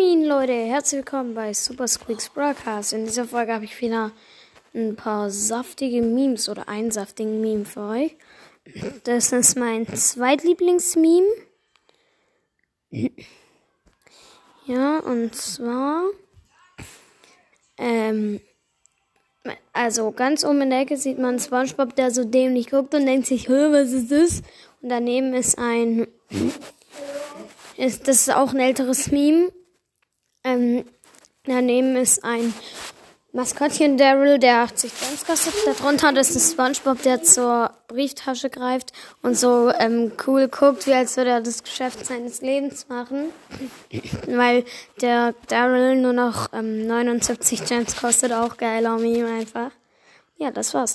Moin Leute, herzlich willkommen bei Super Squeaks Broadcast. In dieser Folge habe ich wieder ein paar saftige Memes oder einen saftigen Meme für euch. Das ist mein Zweitlieblingsmeme. Ja, und zwar, ähm, also ganz oben in der Ecke sieht man SpongeBob, der so dämlich guckt und denkt sich, was ist das? Und daneben ist ein, ist, das ist auch ein älteres Meme. Ähm, daneben ist ein Maskottchen Daryl, der 80 Cent kostet. Darunter ist ein Spongebob, der zur Brieftasche greift und so ähm, cool guckt, wie als würde er das Geschäft seines Lebens machen. Weil der Daryl nur noch ähm, 79 Gems kostet, auch geiler Meme einfach. Ja, das war's.